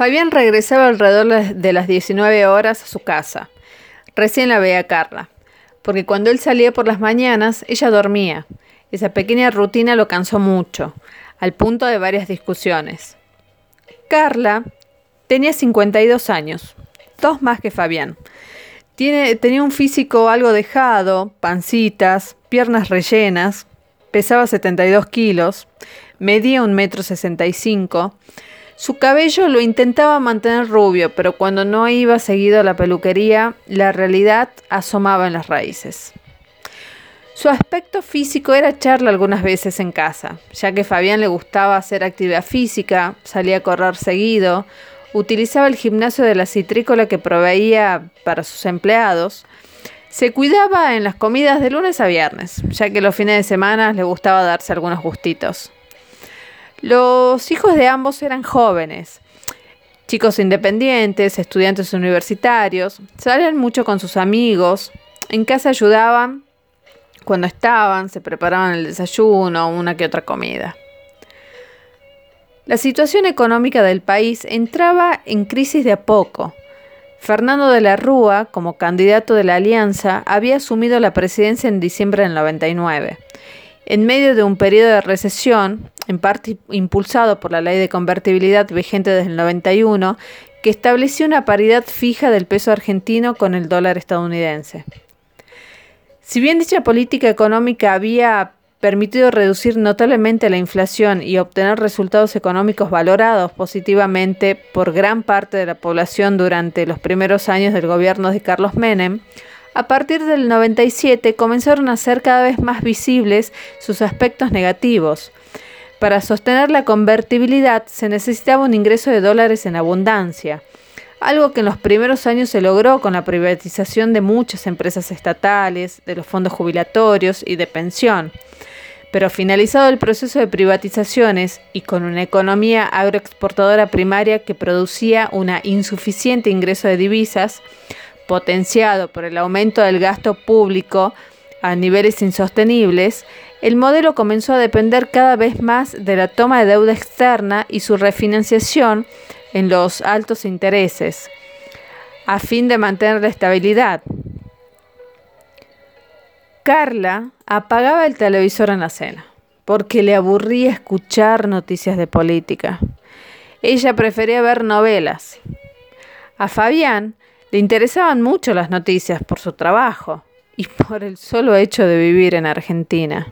Fabián regresaba alrededor de las 19 horas a su casa. Recién la veía Carla, porque cuando él salía por las mañanas, ella dormía. Esa pequeña rutina lo cansó mucho, al punto de varias discusiones. Carla tenía 52 años, dos más que Fabián. Tenía un físico algo dejado, pancitas, piernas rellenas, pesaba 72 kilos, medía un metro sesenta y cinco. Su cabello lo intentaba mantener rubio, pero cuando no iba seguido a la peluquería, la realidad asomaba en las raíces. Su aspecto físico era charla algunas veces en casa, ya que Fabián le gustaba hacer actividad física, salía a correr seguido, utilizaba el gimnasio de la citrícola que proveía para sus empleados, se cuidaba en las comidas de lunes a viernes, ya que los fines de semana le gustaba darse algunos gustitos. Los hijos de ambos eran jóvenes, chicos independientes, estudiantes universitarios, salían mucho con sus amigos, en casa ayudaban cuando estaban, se preparaban el desayuno, una que otra comida. La situación económica del país entraba en crisis de a poco. Fernando de la Rúa, como candidato de la Alianza, había asumido la presidencia en diciembre del 99. En medio de un periodo de recesión, en parte impulsado por la ley de convertibilidad vigente desde el 91, que estableció una paridad fija del peso argentino con el dólar estadounidense. Si bien dicha política económica había permitido reducir notablemente la inflación y obtener resultados económicos valorados positivamente por gran parte de la población durante los primeros años del gobierno de Carlos Menem, a partir del 97 comenzaron a ser cada vez más visibles sus aspectos negativos. Para sostener la convertibilidad se necesitaba un ingreso de dólares en abundancia, algo que en los primeros años se logró con la privatización de muchas empresas estatales, de los fondos jubilatorios y de pensión. Pero finalizado el proceso de privatizaciones y con una economía agroexportadora primaria que producía un insuficiente ingreso de divisas, potenciado por el aumento del gasto público a niveles insostenibles, el modelo comenzó a depender cada vez más de la toma de deuda externa y su refinanciación en los altos intereses, a fin de mantener la estabilidad. Carla apagaba el televisor en la cena, porque le aburría escuchar noticias de política. Ella prefería ver novelas. A Fabián le interesaban mucho las noticias por su trabajo y por el solo hecho de vivir en Argentina.